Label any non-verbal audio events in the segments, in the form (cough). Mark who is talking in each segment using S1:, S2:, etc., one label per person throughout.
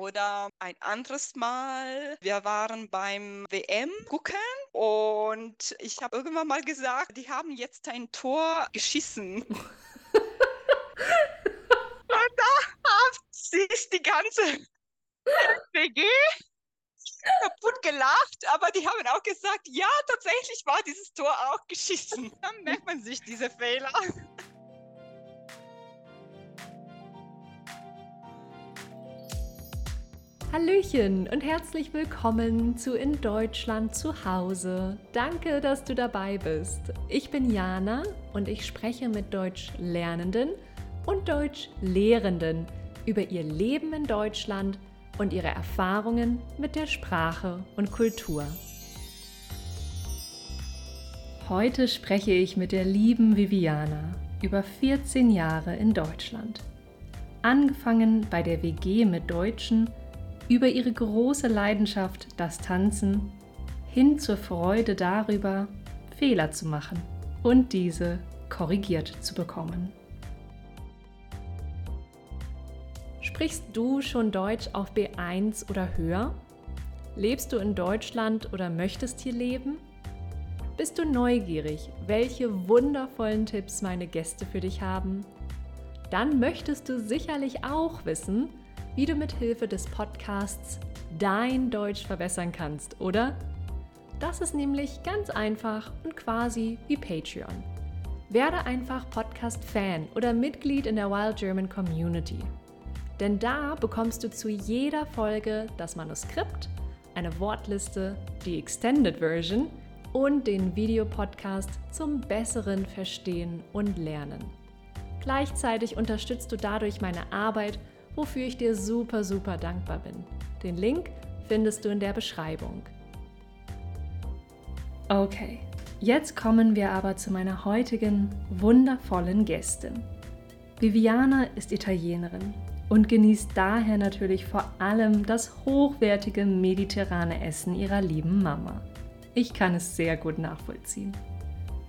S1: Oder ein anderes Mal, wir waren beim WM gucken und ich habe irgendwann mal gesagt, die haben jetzt ein Tor geschissen. (laughs) und da hat sich die ganze WG kaputt gelacht, aber die haben auch gesagt, ja, tatsächlich war dieses Tor auch geschissen. Dann merkt man sich diese Fehler.
S2: Hallöchen und herzlich willkommen zu In Deutschland zu Hause. Danke, dass du dabei bist. Ich bin Jana und ich spreche mit Deutschlernenden und Deutschlehrenden über ihr Leben in Deutschland und ihre Erfahrungen mit der Sprache und Kultur. Heute spreche ich mit der lieben Viviana über 14 Jahre in Deutschland. Angefangen bei der WG mit Deutschen über ihre große Leidenschaft, das Tanzen, hin zur Freude darüber, Fehler zu machen und diese korrigiert zu bekommen. Sprichst du schon Deutsch auf B1 oder höher? Lebst du in Deutschland oder möchtest hier leben? Bist du neugierig, welche wundervollen Tipps meine Gäste für dich haben? Dann möchtest du sicherlich auch wissen, wie du mit Hilfe des Podcasts dein Deutsch verbessern kannst, oder? Das ist nämlich ganz einfach und quasi wie Patreon. Werde einfach Podcast-Fan oder Mitglied in der Wild German Community. Denn da bekommst du zu jeder Folge das Manuskript, eine Wortliste, die Extended Version und den Videopodcast zum besseren Verstehen und Lernen. Gleichzeitig unterstützt du dadurch meine Arbeit wofür ich dir super, super dankbar bin. Den Link findest du in der Beschreibung. Okay, jetzt kommen wir aber zu meiner heutigen wundervollen Gästin. Viviana ist Italienerin und genießt daher natürlich vor allem das hochwertige mediterrane Essen ihrer lieben Mama. Ich kann es sehr gut nachvollziehen.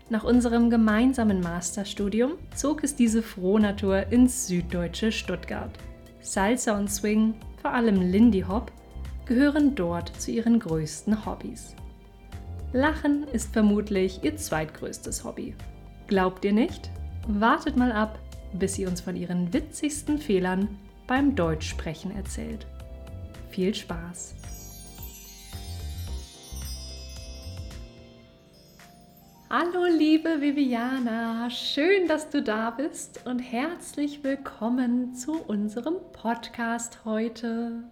S2: Nach unserem gemeinsamen Masterstudium zog es diese Frohnatur ins süddeutsche Stuttgart Salsa und Swing, vor allem Lindy Hop, gehören dort zu ihren größten Hobbys. Lachen ist vermutlich ihr zweitgrößtes Hobby. Glaubt ihr nicht? Wartet mal ab, bis sie uns von ihren witzigsten Fehlern beim Deutschsprechen erzählt. Viel Spaß! Hallo liebe Viviana, schön, dass du da bist und herzlich willkommen zu unserem Podcast heute.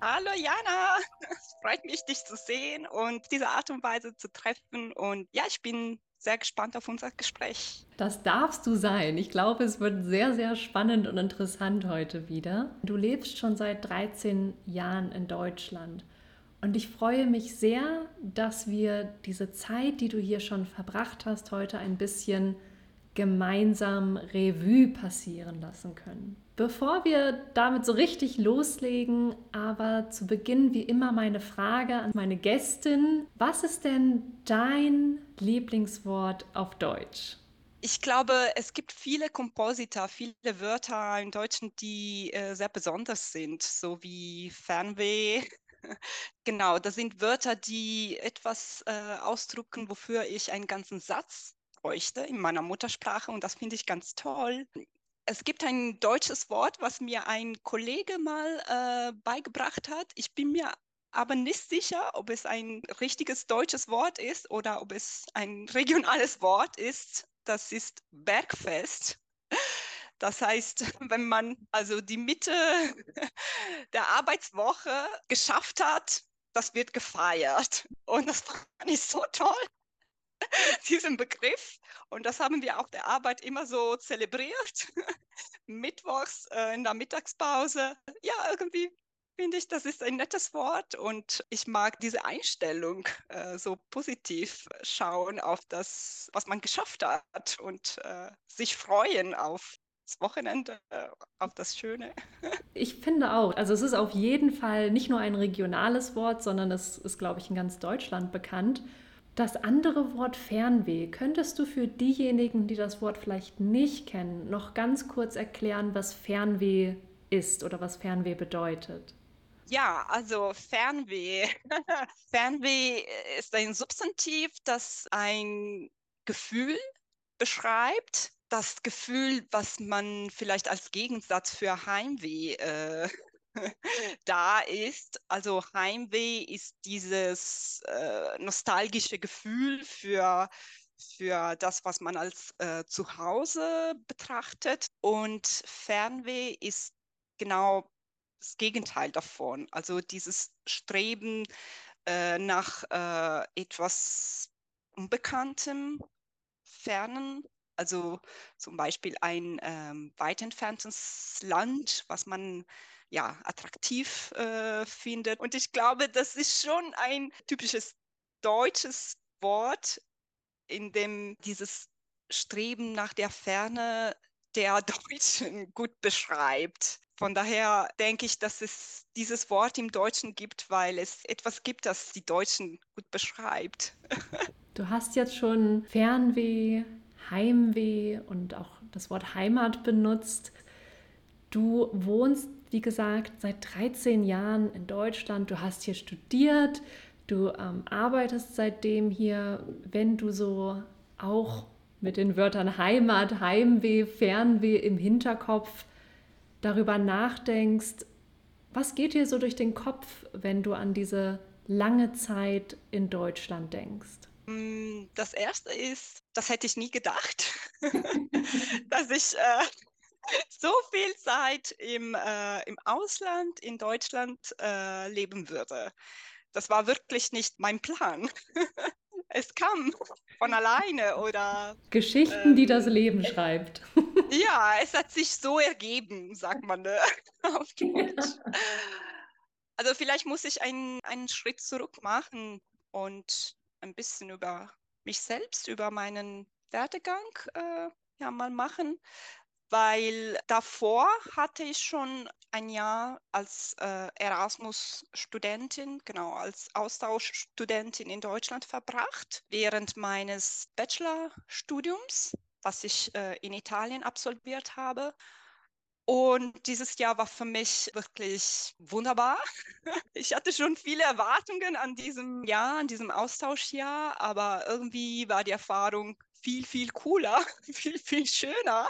S1: Hallo Jana, es freut mich, dich zu sehen und diese Art und Weise zu treffen. Und ja, ich bin sehr gespannt auf unser Gespräch.
S2: Das darfst du sein. Ich glaube, es wird sehr, sehr spannend und interessant heute wieder. Du lebst schon seit 13 Jahren in Deutschland. Und ich freue mich sehr, dass wir diese Zeit, die du hier schon verbracht hast, heute ein bisschen gemeinsam Revue passieren lassen können. Bevor wir damit so richtig loslegen, aber zu Beginn wie immer meine Frage an meine Gästin, was ist denn dein Lieblingswort auf Deutsch?
S1: Ich glaube, es gibt viele Komposita, viele Wörter im Deutschen, die äh, sehr besonders sind, so wie Fernweh, Genau, das sind Wörter, die etwas äh, ausdrücken, wofür ich einen ganzen Satz bräuchte in meiner Muttersprache und das finde ich ganz toll. Es gibt ein deutsches Wort, was mir ein Kollege mal äh, beigebracht hat. Ich bin mir aber nicht sicher, ob es ein richtiges deutsches Wort ist oder ob es ein regionales Wort ist. Das ist Bergfest. Das heißt, (laughs) wenn man also die Mitte (laughs) der Arbeitswoche geschafft hat, das wird gefeiert. Und das fand (laughs) ich so toll, diesen Begriff. Und das haben wir auch der Arbeit immer so zelebriert. Mittwochs äh, in der Mittagspause. Ja, irgendwie finde ich, das ist ein nettes Wort und ich mag diese Einstellung äh, so positiv schauen auf das, was man geschafft hat und äh, sich freuen auf das Wochenende auf das Schöne.
S2: Ich finde auch. Also es ist auf jeden Fall nicht nur ein regionales Wort, sondern es ist, glaube ich, in ganz Deutschland bekannt. Das andere Wort Fernweh, könntest du für diejenigen, die das Wort vielleicht nicht kennen, noch ganz kurz erklären, was Fernweh ist oder was Fernweh bedeutet?
S1: Ja, also Fernweh. (laughs) Fernweh ist ein Substantiv, das ein Gefühl beschreibt. Das Gefühl, was man vielleicht als Gegensatz für Heimweh äh, (laughs) da ist. Also Heimweh ist dieses äh, nostalgische Gefühl für, für das, was man als äh, Zuhause betrachtet. Und Fernweh ist genau das Gegenteil davon. Also dieses Streben äh, nach äh, etwas Unbekanntem, Fernen, also zum Beispiel ein ähm, weit entferntes Land, was man ja attraktiv äh, findet. Und ich glaube, das ist schon ein typisches deutsches Wort, in dem dieses Streben nach der Ferne der (laughs) Deutschen gut beschreibt. Von daher denke ich, dass es dieses Wort im Deutschen gibt, weil es etwas gibt, das die Deutschen gut beschreibt. (laughs)
S2: Du hast jetzt schon Fernweh, Heimweh und auch das Wort Heimat benutzt. Du wohnst, wie gesagt, seit 13 Jahren in Deutschland. Du hast hier studiert. Du ähm, arbeitest seitdem hier. Wenn du so auch mit den Wörtern Heimat, Heimweh, Fernweh im Hinterkopf darüber nachdenkst, was geht dir so durch den Kopf, wenn du an diese lange Zeit in Deutschland denkst?
S1: Mm, das erste ist, das hätte ich nie gedacht, (laughs) (laughs) dass ich äh, (laughs) so viel Zeit im, äh, im Ausland, in Deutschland äh, leben würde. Das war wirklich nicht mein Plan. es kam von alleine oder.
S2: Geschichten, ähm, die das Leben schreibt.
S1: ja, es hat sich so ergeben, sagt man ne? auf Deutsch. Also vielleicht muss ich einen, einen Schritt zurück machen und ein bisschen über mich selbst, über meinen Werdegang äh, ja mal machen, weil davor hatte ich schon ein Jahr als äh, Erasmus-Studentin, genau als Austauschstudentin in Deutschland verbracht, während meines Bachelorstudiums, was ich äh, in Italien absolviert habe. Und dieses Jahr war für mich wirklich wunderbar. (laughs) Ich hatte schon viele Erwartungen an diesem Jahr, an diesem Austauschjahr, aber irgendwie war die Erfahrung viel, viel cooler, (laughs) viel, viel schöner,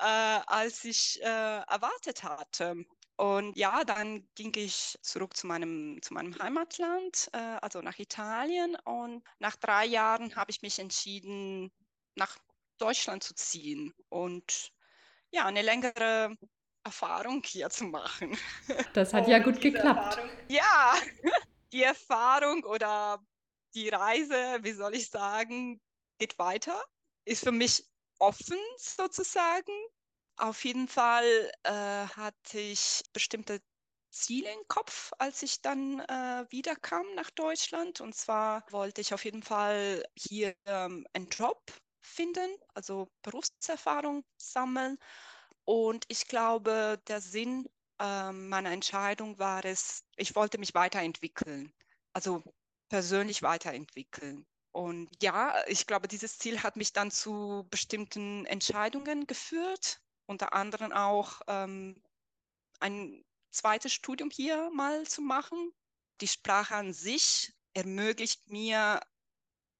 S1: äh, als ich äh, erwartet hatte. Und ja, dann ging ich zurück zu meinem, zu meinem Heimatland, äh, also nach Italien. Und nach drei Jahren habe ich mich entschieden, nach Deutschland zu ziehen. Und ja, eine längere Erfahrung hier zu machen. (laughs)
S2: Das hat ja gut geklappt.
S1: Erfahrung, ja, (laughs) die Erfahrung oder die Reise, wie soll ich sagen, geht weiter, ist für mich offen sozusagen. Auf jeden Fall äh, hatte ich bestimmte Ziele im Kopf, als ich dann äh, wiederkam nach Deutschland. Und zwar wollte ich auf jeden Fall hier ähm, einen Job finden, also Berufserfahrung sammeln. Und ich glaube, der Sinn äh, meiner Entscheidung war es, ich wollte mich weiterentwickeln, also persönlich weiterentwickeln. Und ja, ich glaube, dieses Ziel hat mich dann zu bestimmten Entscheidungen geführt, unter anderem auch ähm, ein zweites Studium hier mal zu machen. Die Sprache an sich ermöglicht mir,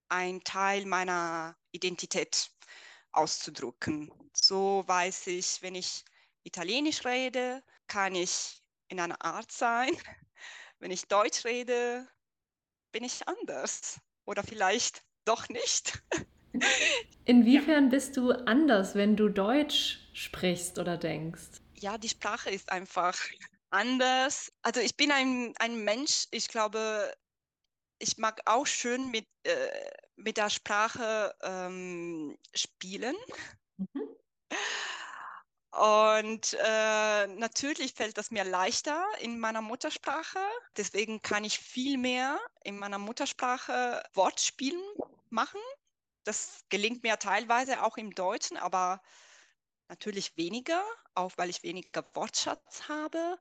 S1: einen Teil meiner Identität auszudrücken. So weiß ich, wenn ich Italienisch rede, kann ich in einer Art sein. (laughs) Wenn ich Deutsch rede, bin ich anders. Oder vielleicht doch nicht. (laughs)
S2: Inwiefern ja. bist du anders, wenn du Deutsch sprichst oder denkst?
S1: Ja, die Sprache ist einfach (laughs) anders. Also ich bin ein, ein Mensch, ich glaube, ich mag auch schön mit, äh, mit der Sprache ähm, spielen. Mhm. Und äh, natürlich fällt das mir leichter in meiner Muttersprache. Deswegen kann ich viel mehr in meiner Muttersprache Wortspielen machen. Das gelingt mir teilweise auch im Deutschen, aber natürlich weniger, auch weil ich weniger Wortschatz habe.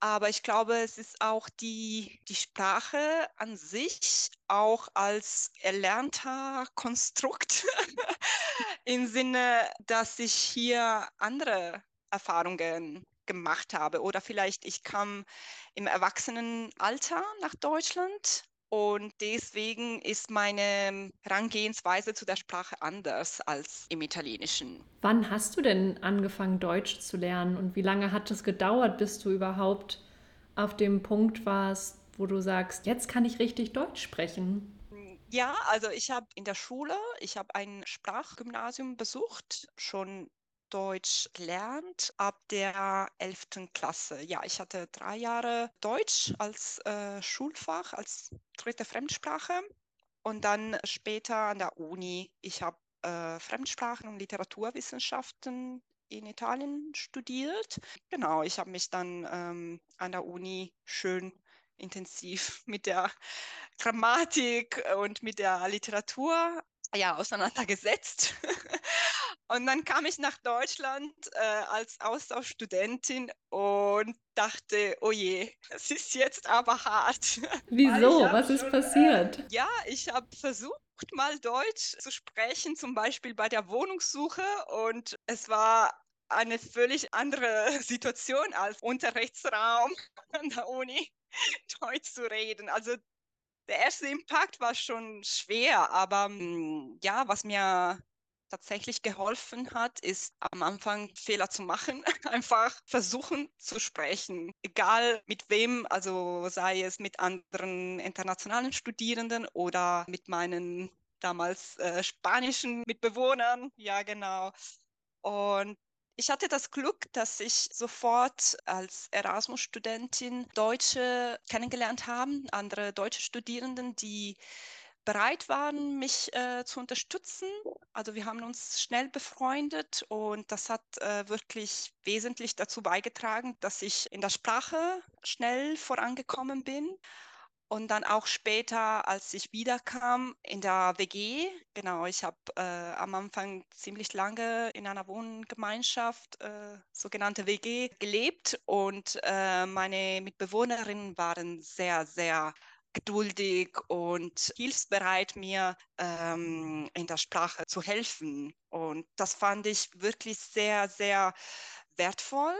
S1: Aber ich glaube, es ist auch die, die Sprache an sich, auch als erlernter Konstrukt (laughs) im Sinne, dass ich hier andere Erfahrungen gemacht habe. Oder vielleicht ich kam im Erwachsenenalter nach Deutschland und deswegen ist meine Herangehensweise zu der Sprache anders als im Italienischen.
S2: Wann hast du denn angefangen, Deutsch zu lernen und wie lange hat es gedauert, bis du überhaupt auf dem Punkt warst, wo du sagst, jetzt kann ich richtig Deutsch sprechen?
S1: Ja, also ich habe in der Schule, ich habe ein Sprachgymnasium besucht, schon Deutsch gelernt ab der 11. Klasse. Ja, ich hatte drei Jahre Deutsch als äh, Schulfach, als dritte Fremdsprache und dann später an der Uni. Ich habe äh, Fremdsprachen und Literaturwissenschaften in Italien studiert. Genau, ich habe mich dann ähm, an der Uni schön intensiv (laughs) mit der Grammatik und mit der Literatur ja, auseinandergesetzt. (laughs) und dann kam ich nach Deutschland äh, als Austauschstudentin und dachte, oh je, es ist jetzt aber hart. (laughs)
S2: Wieso? Was ist schon, passiert?
S1: Äh, ja, ich habe versucht, mal Deutsch zu sprechen, zum Beispiel bei der Wohnungssuche. Und es war eine völlig andere (laughs) Situation als Unterrichtsraum (laughs) an der Uni. Deutsch zu reden. Also der erste Impact war schon schwer, aber hm, ja, was mir tatsächlich geholfen hat, ist am Anfang Fehler zu machen, (laughs) einfach versuchen zu sprechen, egal mit wem, also sei es mit anderen internationalen Studierenden oder mit meinen damals äh, spanischen Mitbewohnern, ja genau. Und ich hatte das Glück, dass ich sofort als Erasmus-Studentin Deutsche kennengelernt habe, andere deutsche Studierenden, die bereit waren, mich äh, zu unterstützen. Also wir haben uns schnell befreundet und das hat äh, wirklich wesentlich dazu beigetragen, dass ich in der Sprache schnell vorangekommen bin. Und dann auch später, als ich wiederkam in der WG, genau, ich habe äh, am Anfang ziemlich lange in einer Wohngemeinschaft, äh, sogenannte WG, gelebt und äh, meine Mitbewohnerinnen waren sehr, sehr geduldig und hilfsbereit, mir ähm, in der Sprache zu helfen. Und das fand ich wirklich sehr, sehr wertvoll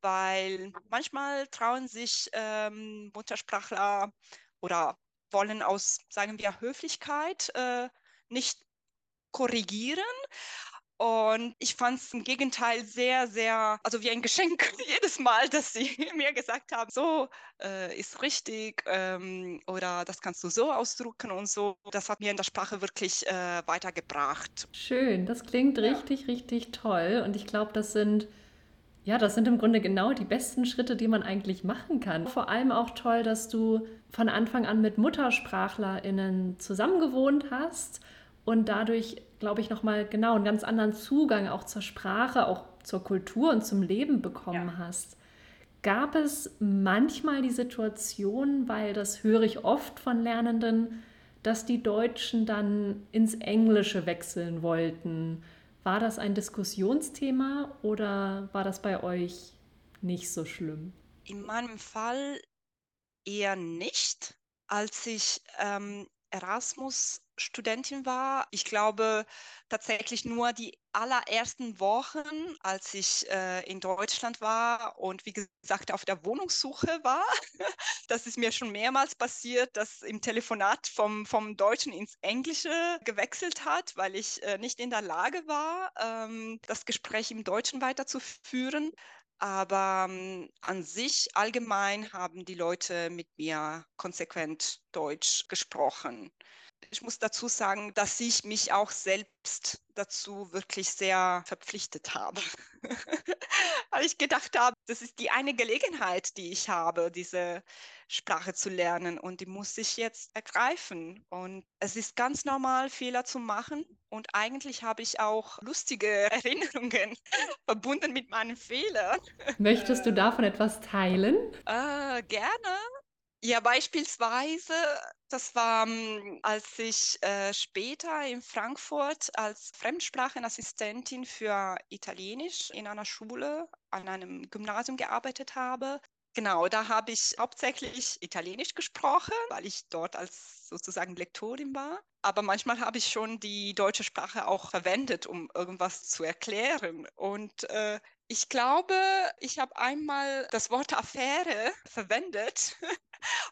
S1: weil manchmal trauen sich ähm, Muttersprachler oder wollen aus, sagen wir, Höflichkeit äh, nicht korrigieren. Und ich fand es im Gegenteil sehr, sehr, also wie ein Geschenk (laughs) jedes Mal, dass sie (laughs) mir gesagt haben, so äh, ist richtig ähm, oder das kannst du so ausdrucken und so. Das hat mir in der Sprache wirklich äh, weitergebracht.
S2: Schön, das klingt ja. richtig, richtig toll. Und ich glaube, das sind ja, das sind im Grunde genau die besten Schritte, die man eigentlich machen kann. Vor allem auch toll, dass du von Anfang an mit MuttersprachlerInnen zusammengewohnt hast und dadurch, glaube ich, nochmal genau einen ganz anderen Zugang auch zur Sprache, auch zur Kultur und zum Leben bekommen ja. hast. Gab es manchmal die Situation, weil das höre ich oft von Lernenden, dass die Deutschen dann ins Englische wechseln wollten? War das ein Diskussionsthema oder war das bei euch nicht so schlimm?
S1: In meinem Fall eher nicht. Als ich ähm, Erasmus-Studentin war. Ich glaube tatsächlich nur die allerersten Wochen, als ich äh, in Deutschland war und wie gesagt auf der Wohnungssuche war. (laughs) das ist mir schon mehrmals passiert, dass im Telefonat vom, vom Deutschen ins Englische gewechselt hat, weil ich äh, nicht in der Lage war, ähm, das Gespräch im Deutschen weiterzuführen. Aber ähm, an sich allgemein haben die Leute mit mir konsequent Deutsch gesprochen. Ich muss dazu sagen, dass ich mich auch selbst dazu wirklich sehr verpflichtet habe. (laughs) Weil ich gedacht habe, das ist die eine Gelegenheit, die ich habe, diese Sprache zu lernen und die muss ich jetzt ergreifen. Und es ist ganz normal, Fehler zu machen. Und eigentlich habe ich auch lustige (laughs) Erinnerungen verbunden mit meinen Fehlern.
S2: Möchtest du davon etwas teilen?
S1: Äh, gerne. Ja, beispielsweise, das war, hm, als ich äh, später in Frankfurt als Fremdsprachenassistentin für Italienisch in einer Schule an einem Gymnasium gearbeitet habe. Genau, da habe ich hauptsächlich Italienisch gesprochen, weil ich dort als sozusagen Lektorin war. Aber manchmal habe ich schon die deutsche Sprache auch verwendet, um irgendwas zu erklären. Und äh, Ich glaube, ich habe einmal das Wort Affäre (laughs) verwendet, (laughs)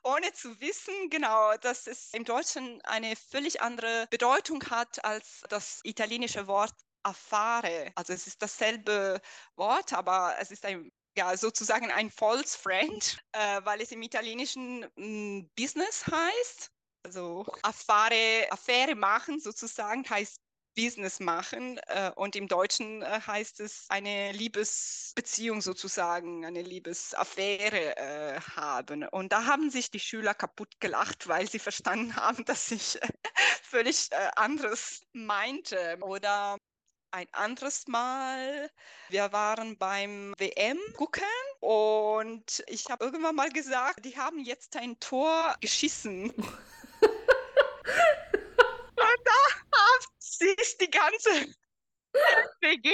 S1: ohne zu wissen, genau, dass es im Deutschen eine völlig andere Bedeutung hat als das italienische Wort Affare. Also es ist dasselbe Wort, aber es ist ein ja, sozusagen ein False Friend, (laughs) äh, weil es im Italienischen mh, hm, Business heißt. Also Affare, Affäre machen sozusagen heißt Business machen. Äh, und im Deutschen äh, heißt es eine Liebesbeziehung sozusagen, eine Liebesaffäre äh, haben. Und da haben sich die Schüler kaputt gelacht, weil sie verstanden (laughs) haben, dass ich völlig anderes meinte. Oder ein anderes Mal. Wir waren beim WM gucken und ich habe irgendwann mal gesagt, die haben jetzt ein Tor geschissen. (laughs) und da hat sich die ganze (laughs) WG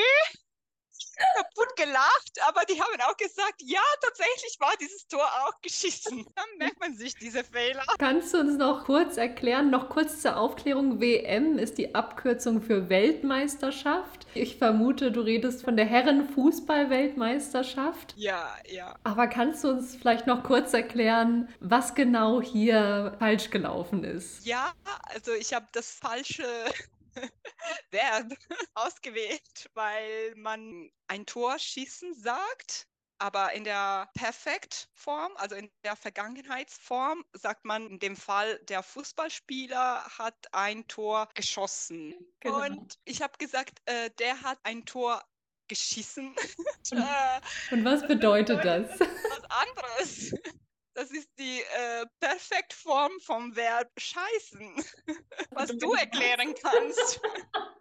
S1: kaputt gelacht, aber die haben auch gesagt, ja, tatsächlich war dieses Tor auch geschissen. (laughs) Dann merkt man sich diese Fehler.
S2: Kannst du uns noch kurz erklären, noch kurz zur Aufklärung, WM ist die Abkürzung für Weltmeisterschaft. Ich vermute, du redest von der Herrenfußball-Weltmeisterschaft.
S1: Ja, ja.
S2: Aber kannst du uns vielleicht noch kurz erklären, was genau hier falsch gelaufen ist?
S1: Ja, also ich habe das falsche Verb (laughs) ausgewählt, weil man ein Tor schießen sagt, aber in der Perfektform, also in der Vergangenheitsform, sagt man in dem Fall, der Fußballspieler hat ein Tor geschossen. Genau. Und ich habe gesagt, äh, der hat ein Tor geschissen. (laughs)
S2: Und was bedeutet das? (laughs)
S1: Was anderes. Das ist die äh, Perfektform vom Verb scheißen, (laughs) was du erklären kannst.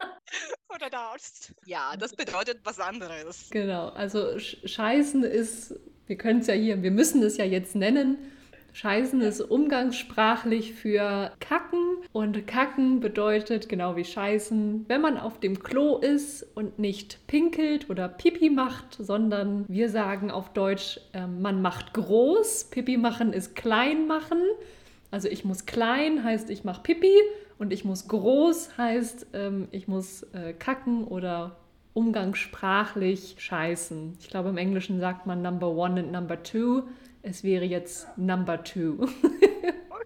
S1: (laughs) Oder darfst. Ja, das bedeutet was anderes.
S2: Genau, also scheißen ist, wir können es ja hier, wir müssen es ja jetzt nennen, Scheißen ist umgangssprachlich für kacken und kacken bedeutet genau wie scheißen, wenn man auf dem Klo ist und nicht pinkelt oder Pipi macht, sondern wir sagen auf Deutsch, äh, man macht groß. Pipi machen ist klein machen. Also ich muss klein heißt ich mache Pipi und ich muss groß heißt ähm, ich muss äh, kacken oder umgangssprachlich scheißen. Ich glaube im Englischen sagt man Number One und Number Two. Es wäre jetzt Number Two. (laughs)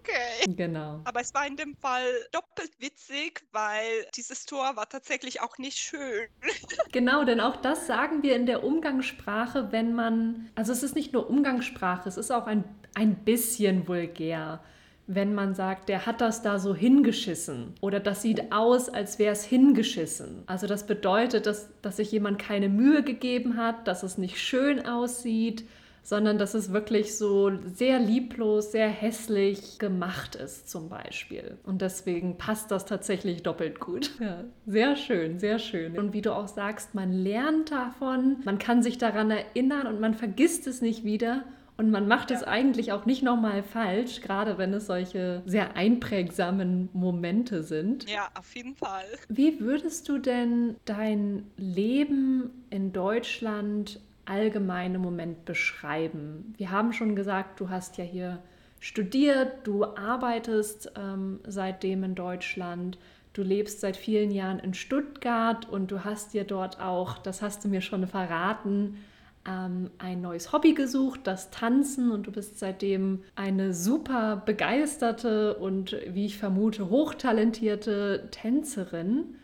S1: Okay.
S2: Genau.
S1: Aber es war in dem Fall doppelt witzig, weil dieses Tor war tatsächlich auch nicht schön. (laughs)
S2: Genau, denn auch das sagen wir in der Umgangssprache, wenn man, also es ist nicht nur Umgangssprache, es ist auch ein, ein bisschen vulgär wenn man sagt, der hat das da so hingeschissen oder das sieht aus, als wäre es hingeschissen. Also das bedeutet, dass, dass sich jemand keine Mühe gegeben hat, dass es nicht schön aussieht sondern dass es wirklich so sehr lieblos, sehr hässlich gemacht ist zum Beispiel. Und deswegen passt das tatsächlich doppelt gut. (laughs) Ja, sehr schön, sehr schön. Und wie du auch sagst, man lernt davon, man kann sich daran erinnern und man vergisst es nicht wieder. Und man macht ja. es eigentlich auch nicht nochmal falsch, gerade wenn es solche sehr einprägsamen Momente sind.
S1: Ja, auf jeden Fall.
S2: Wie würdest du denn dein Leben in Deutschland allgemeine Moment beschreiben? Wir haben schon gesagt, du hast ja hier studiert, du arbeitest ähm, seitdem in Deutschland, du lebst seit vielen Jahren in Stuttgart und du hast dir dort auch, das hast du mir schon verraten, ähm, ein neues Hobby gesucht, das Tanzen und du bist seitdem eine super begeisterte und wie ich vermute hochtalentierte Tänzerin.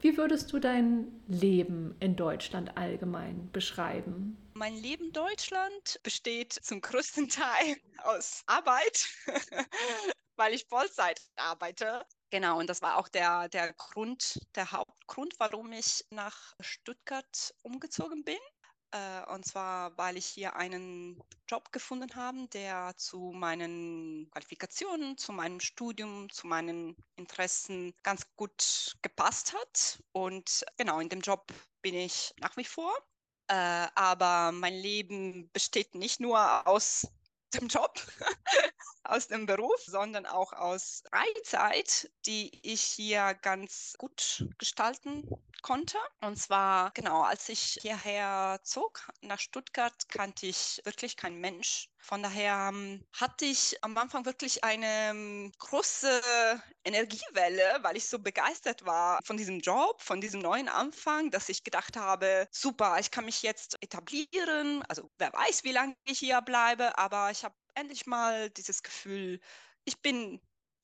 S2: Wie würdest du dein Leben in Deutschland allgemein beschreiben?
S1: Mein Leben in Deutschland besteht zum größten Teil aus Arbeit, (laughs) weil ich Vollzeit arbeite. Genau, und das war auch der, der Grund, der Hauptgrund, warum ich nach Stuttgart umgezogen bin. Äh, und zwar, weil ich hier einen Job gefunden habe, der zu meinen Qualifikationen, zu meinem Studium, zu meinen Interessen ganz gut gepasst hat. Und genau, in dem Job bin ich nach wie vor. Äh, aber mein Leben besteht nicht nur aus dem Job, (laughs) aus dem Beruf, sondern auch aus Freizeit, die ich hier ganz gut gestalten konnte. Und zwar, genau, als ich hierher zog nach Stuttgart, kannte ich wirklich keinen Mensch. Von daher ähm, hatte ich am Anfang wirklich eine ähm, große Energiewelle, weil ich so begeistert war von diesem Job, von diesem neuen Anfang, dass ich gedacht habe, super, ich kann mich jetzt etablieren. Also wer weiß, wie lange ich hier bleibe, aber ich habe endlich mal dieses Gefühl, ich bin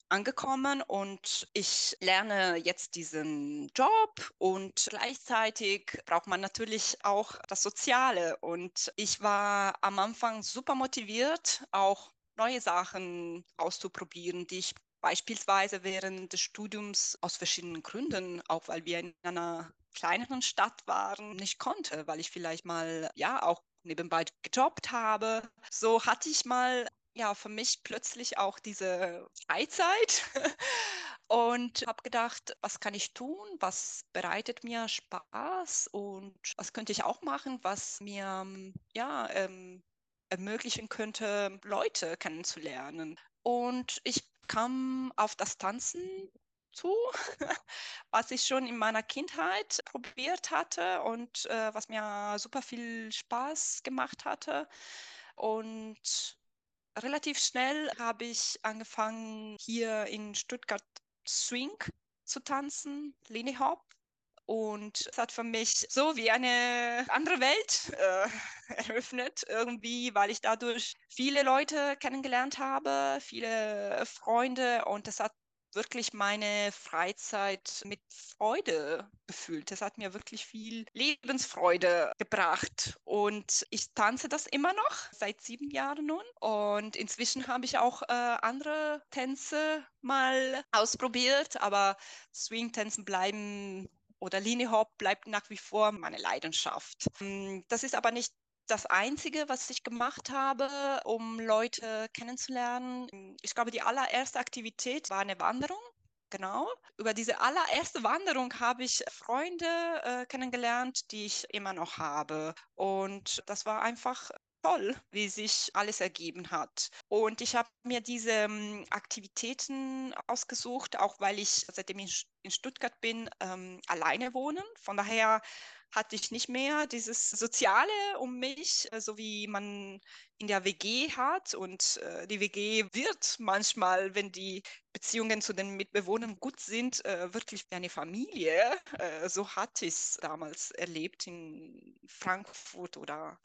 S1: angekommen und ich lerne jetzt diesen Job und gleichzeitig braucht man natürlich auch das Soziale. Und ich war am Anfang super motiviert, auch neue Sachen auszuprobieren, die ich beispielsweise während des Studiums aus verschiedenen Gründen, auch weil wir in einer kleineren Stadt waren, nicht konnte, weil ich vielleicht mal ja auch nebenbei gejobbt habe. So hatte ich mal ja für mich plötzlich auch diese Freizeit (laughs) und habe gedacht, was kann ich tun? Was bereitet mir Spaß und was könnte ich auch machen, was mir ja ähm, ermöglichen könnte, Leute kennenzulernen. Und ich kam auf das Tanzen zu, (laughs) was ich schon in meiner Kindheit probiert hatte und äh, was mir super viel Spaß gemacht hatte. Und relativ schnell habe ich angefangen, hier in Stuttgart Swing zu tanzen, Lindy Hop. Und es hat für mich so wie eine andere Welt äh, (laughs) eröffnet, irgendwie, weil ich dadurch viele Leute kennengelernt habe, viele Freunde und es hat wirklich meine Freizeit mit Freude befüllt. Das hat mir wirklich viel Lebensfreude gebracht. Und ich tanze das immer noch seit sieben Jahren nun. Und inzwischen habe ich auch äh, andere Tänze mal ausprobiert, aber Swing-Tänzen bleiben oder Lindy Hop bleibt nach wie vor meine Leidenschaft. Hm, das ist aber nicht das Einzige, was ich gemacht habe, um Leute kennenzulernen. Ich glaube, die allererste Aktivität war eine Wanderung. Genau. Über diese allererste Wanderung habe ich Freunde äh, kennengelernt, die ich immer noch habe. Und das war einfach toll, wie sich alles ergeben hat. Und ich habe mir diese ähm, Aktivitäten ausgesucht, auch weil ich seitdem ich in Stuttgart bin, ähm, alleine wohne. Von daher hatte ich nicht mehr dieses Soziale um mich, äh, so wie man in der WG hat. Und äh, die WG wird manchmal, wenn die Beziehungen zu den Mitbewohnern gut sind, äh, wirklich wie eine Familie. Äh, so hatte ich es damals erlebt in Frankfurt oder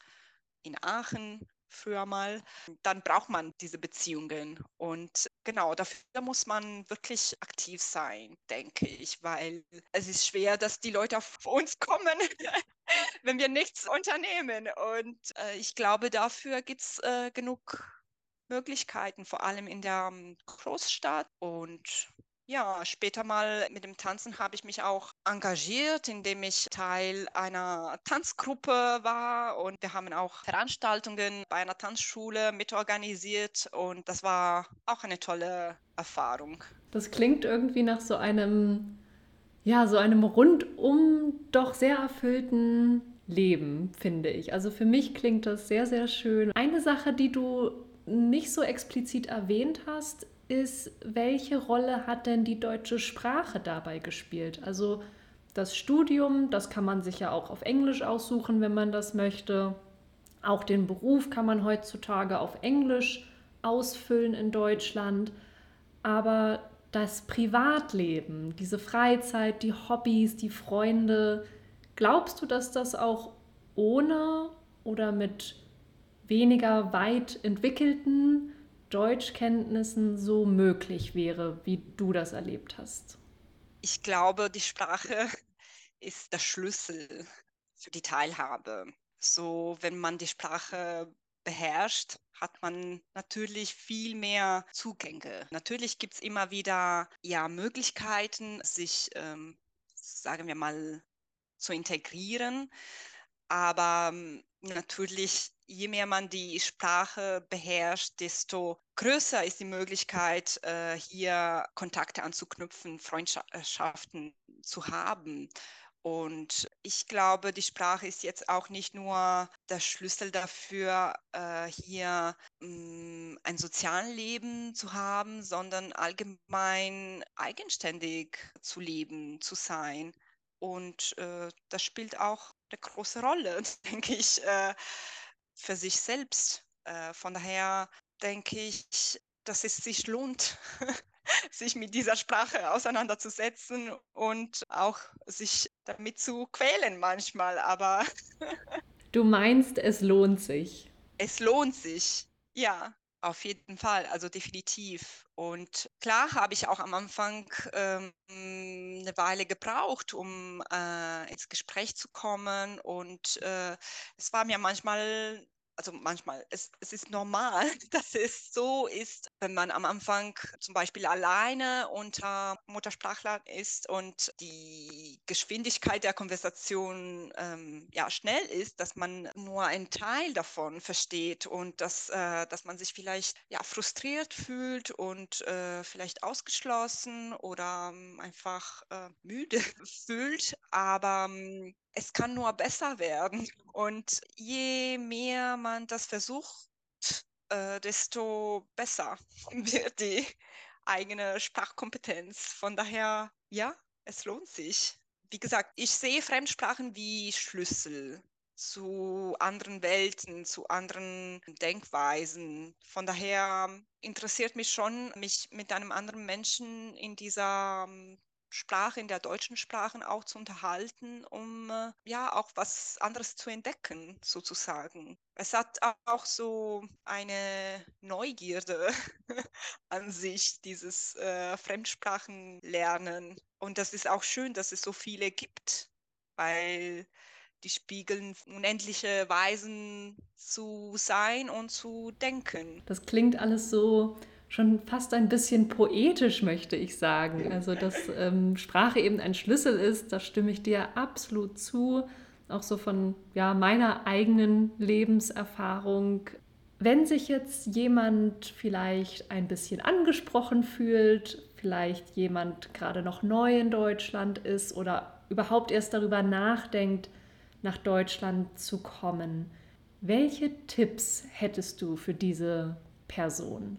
S1: in Aachen früher mal, dann braucht man diese Beziehungen. Und genau, dafür muss man wirklich aktiv sein, denke ich, weil es ist schwer, dass die Leute auf uns kommen, (laughs) wenn wir nichts unternehmen. Und äh, ich glaube, dafür gibt es äh, genug Möglichkeiten, vor allem in der ähm, Großstadt. Und ja, später mal mit dem Tanzen habe ich mich auch engagiert, indem ich Teil einer Tanzgruppe war und wir haben auch Veranstaltungen bei einer Tanzschule mitorganisiert und das war auch eine tolle Erfahrung.
S2: Das klingt irgendwie nach so einem, ja, so einem rundum doch sehr erfüllten Leben, finde ich. Also für mich klingt das sehr, sehr schön. Eine Sache, die du nicht so explizit erwähnt hast, ist, welche Rolle hat denn die deutsche Sprache dabei gespielt? Also das Studium, das kann man sich ja auch auf Englisch aussuchen, wenn man das möchte. Auch den Beruf kann man heutzutage auf Englisch ausfüllen in Deutschland. Aber das Privatleben, diese Freizeit, die Hobbys, die Freunde, glaubst du, dass das auch ohne oder mit weniger weit entwickelten Deutschkenntnissen so möglich wäre, wie du das erlebt hast?
S1: Ich glaube, die Sprache (laughs) ist der Schlüssel für die Teilhabe. So, wenn man die Sprache beherrscht, hat man natürlich viel mehr Zugänge. Natürlich gibt es immer wieder ja, Möglichkeiten, sich, ähm, sagen wir mal, zu integrieren. Aber ähm, natürlich, je mehr man die Sprache beherrscht, desto größer ist die Möglichkeit, äh, hier Kontakte anzuknüpfen, Freundschaften zu haben. Und ich glaube, die Sprache ist jetzt auch nicht nur der Schlüssel dafür, äh, hier mm, ein soziales Leben zu haben, sondern allgemein eigenständig zu leben, zu sein. Und äh, das spielt auch eine große Rolle, (laughs) denke ich, für sich selbst. Äh, von daher denke ich, dass es sich lohnt, (laughs) sich mit dieser Sprache auseinanderzusetzen und auch sich damit zu quälen manchmal. Aber (laughs)
S2: du meinst, es lohnt sich.
S1: Es lohnt sich, ja. Auf jeden Fall, also definitiv. Und klar habe ich auch am Anfang ähm, eine Weile gebraucht, um äh, ins Gespräch zu kommen. Und äh, es war mir manchmal also manchmal, es, es ist normal, (laughs) dass es so ist, wenn man am Anfang zum Beispiel alleine unter Muttersprachlern ist und die Geschwindigkeit der Konversation ähm, ja schnell ist, dass man nur einen Teil davon versteht und dass, äh, dass man sich vielleicht ja frustriert fühlt und äh, vielleicht ausgeschlossen oder ähm, einfach äh, müde (laughs) fühlt. Aber ähm, es kann nur besser werden. Und je mehr man das versucht, äh, desto besser (laughs) wird die eigene Sprachkompetenz. Von daher, ja, es lohnt sich. Wie gesagt, ich sehe Fremdsprachen wie Schlüssel zu anderen Welten, zu anderen Denkweisen. Von daher interessiert mich schon, mich mit einem anderen Menschen in dieser Sprache, in der deutschen Sprache auch zu unterhalten, um äh, ja auch was anderes zu entdecken, sozusagen. Es hat auch so eine Neugierde (laughs) an sich, dieses äh, Fremdsprachenlernen. Und das ist auch schön, dass es so viele gibt, weil die spiegeln unendliche Weisen zu sein und zu denken.
S2: Das klingt alles so schon fast ein bisschen poetisch, möchte ich sagen. Also, dass ähm, Sprache eben ein Schlüssel ist, da stimme ich dir absolut zu. Auch so von ja, meiner eigenen Lebenserfahrung. Wenn sich jetzt jemand vielleicht ein bisschen angesprochen fühlt, vielleicht jemand gerade noch neu in Deutschland ist oder überhaupt erst darüber nachdenkt, nach Deutschland zu kommen, welche Tipps hättest du für diese Person?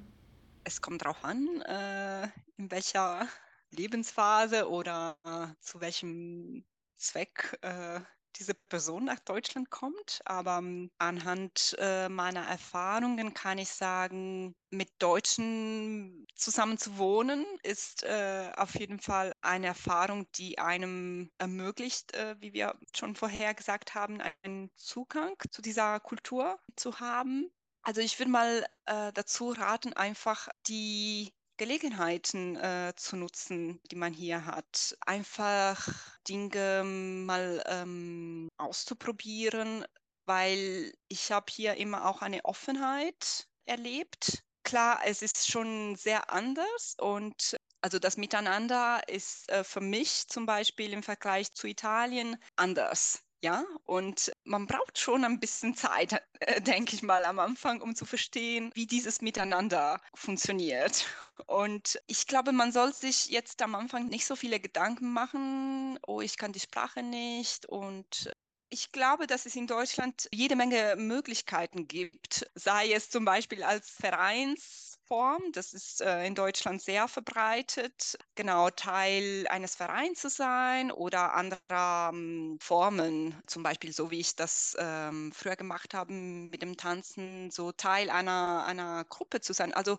S1: Es kommt darauf an, äh, in welcher Lebensphase oder äh, zu welchem Zweck äh, diese Person nach Deutschland kommt. Aber ähm, anhand äh, meiner Erfahrungen kann ich sagen, mit Deutschen zusammen zu wohnen ist äh, auf jeden Fall eine Erfahrung, die einem ermöglicht, äh, wie wir schon vorher gesagt haben, einen Zugang zu dieser Kultur zu haben. Also ich würde mal äh, dazu raten, einfach die Gelegenheiten äh, zu nutzen, die man hier hat. Einfach Dinge mal ähm, auszuprobieren, weil ich habe hier immer auch eine Offenheit erlebt. Klar, es ist schon sehr anders und also das Miteinander ist äh, für mich zum Beispiel im Vergleich zu Italien anders. Ja, und man braucht schon ein bisschen Zeit, äh, denke ich mal, am Anfang, um zu verstehen, wie dieses Miteinander funktioniert. Und ich glaube, man soll sich jetzt am Anfang nicht so viele Gedanken machen, oh, ich kann die Sprache nicht. Und ich glaube, dass es in Deutschland jede Menge Möglichkeiten gibt, sei es zum Beispiel als Vereins Form. Das ist äh, in Deutschland sehr verbreitet. Genau, Teil eines Vereins zu sein oder anderer ähm, Formen, zum Beispiel so wie ich das ähm, früher gemacht habe mit dem Tanzen, so Teil einer, einer Gruppe zu sein. Also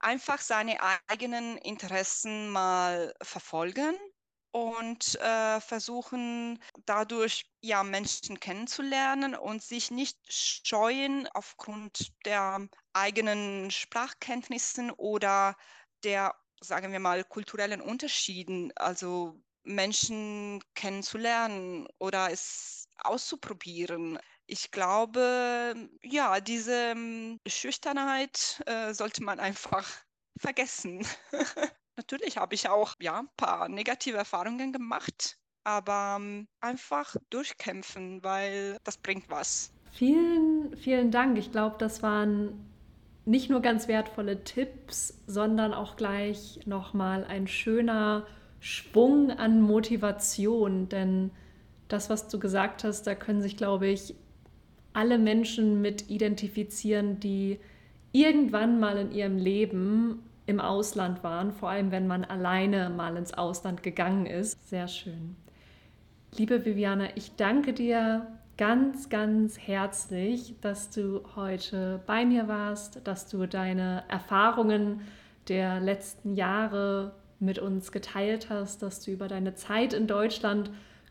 S1: einfach seine eigenen Interessen mal verfolgen und äh, versuchen dadurch ja Menschen kennenzulernen und sich nicht scheuen aufgrund der eigenen Sprachkenntnissen oder der sagen wir mal kulturellen Unterschieden, also Menschen kennenzulernen oder es auszuprobieren. Ich glaube, ja, diese ähm, Schüchternheit äh, sollte man einfach (laughs) vergessen. (laughs) Natürlich habe ich auch ja, ein paar negative Erfahrungen gemacht, aber ähm, einfach durchkämpfen, weil das bringt was.
S2: Vielen, vielen Dank. Ich glaube, das waren nicht nur ganz wertvolle Tipps, sondern auch gleich nochmal ein schöner Schwung an Motivation. Denn das, was du gesagt hast, da können sich, glaube ich, alle Menschen mit identifizieren, die irgendwann mal in ihrem Leben im Ausland waren, vor allem wenn man alleine mal ins Ausland gegangen ist. Sehr schön. Liebe Viviana, ich danke dir ganz, ganz herzlich, dass du heute bei mir warst, dass du deine Erfahrungen der letzten Jahre mit uns geteilt hast, dass du über deine Zeit in Deutschland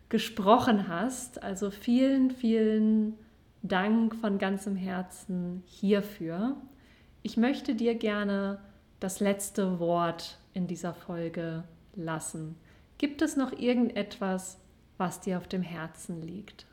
S2: gesprochen hast. Also vielen, vielen Dank von ganzem Herzen hierfür. Ich möchte dir gerne das letzte Wort in dieser Folge lassen. Gibt es noch irgendetwas, was dir auf dem Herzen liegt?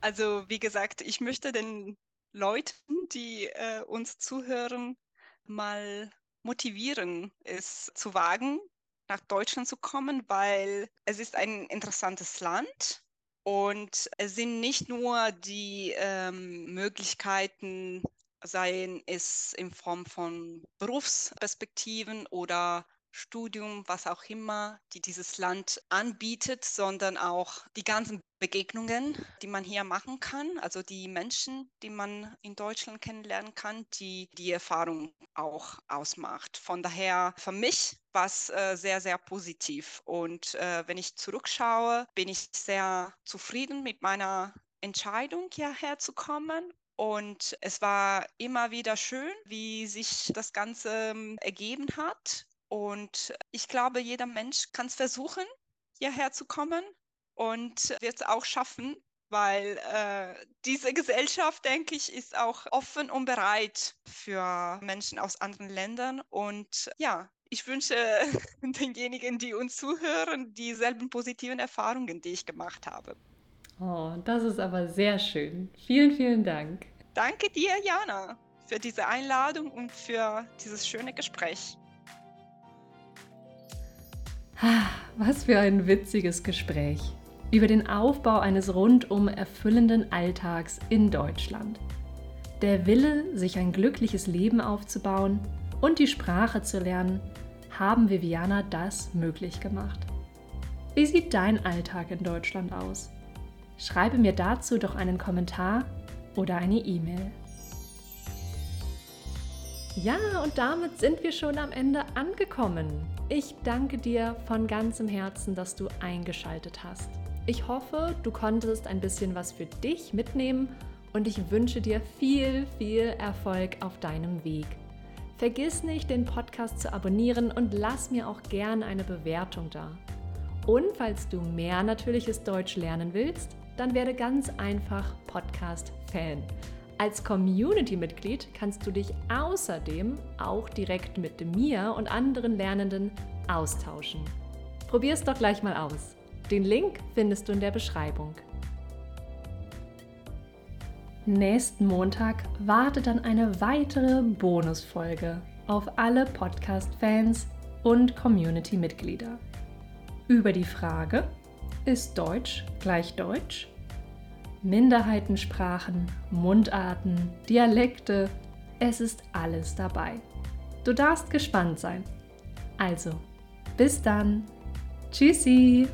S1: Also wie gesagt, ich möchte den Leuten, die äh, uns zuhören, mal motivieren, es zu wagen, nach Deutschland zu kommen, weil es ist ein interessantes Land und es sind nicht nur die ähm, Möglichkeiten, seien es in Form von Berufsperspektiven oder Studium, was auch immer, die dieses Land anbietet, sondern auch die ganzen Begegnungen, die man hier machen kann, also die Menschen, die man in Deutschland kennenlernen kann, die die Erfahrung auch ausmacht. Von daher für mich war es äh, sehr, sehr positiv. Und äh, wenn ich zurückschaue, bin ich sehr zufrieden mit meiner Entscheidung, hierher zu kommen und es war immer wieder schön, wie sich das Ganze ähm, ergeben hat. Und ich glaube, jeder Mensch kann es versuchen, hierher zu kommen und wird es auch schaffen, weil äh, diese Gesellschaft, denke ich, ist auch offen und bereit für Menschen aus anderen Ländern. Und ja, ich wünsche (laughs) denjenigen, die uns zuhören, dieselben positiven Erfahrungen, die ich gemacht habe.
S2: Oh, das ist aber sehr schön. Vielen, vielen Dank.
S1: Danke dir, Jana, für diese Einladung und für dieses schöne Gespräch.
S2: Was für ein witziges Gespräch über den Aufbau eines rundum erfüllenden Alltags in Deutschland. Der Wille, sich ein glückliches Leben aufzubauen und die Sprache zu lernen, haben Viviana das möglich gemacht. Wie sieht dein Alltag in Deutschland aus? Schreibe mir dazu doch einen Kommentar oder eine E-Mail. Ja, und damit sind wir schon am Ende angekommen. Ich danke dir von ganzem Herzen, dass du eingeschaltet hast. Ich hoffe, du konntest ein bisschen was für dich mitnehmen und ich wünsche dir viel, viel Erfolg auf deinem Weg. Vergiss nicht, den Podcast zu abonnieren und lass mir auch gerne eine Bewertung da. Und falls du mehr natürliches Deutsch lernen willst, dann werde ganz einfach Podcast-Fan. Als Community-Mitglied kannst du dich außerdem auch direkt mit mir und anderen Lernenden austauschen. Probier es doch gleich mal aus. Den Link findest du in der Beschreibung. Nächsten Montag wartet dann eine weitere Bonusfolge auf alle Podcast-Fans und Community-Mitglieder. Über die Frage, ist Deutsch gleich Deutsch? Minderheitensprachen, Mundarten, Dialekte, es ist alles dabei. Du darfst gespannt sein. Also, bis dann. Tschüssi!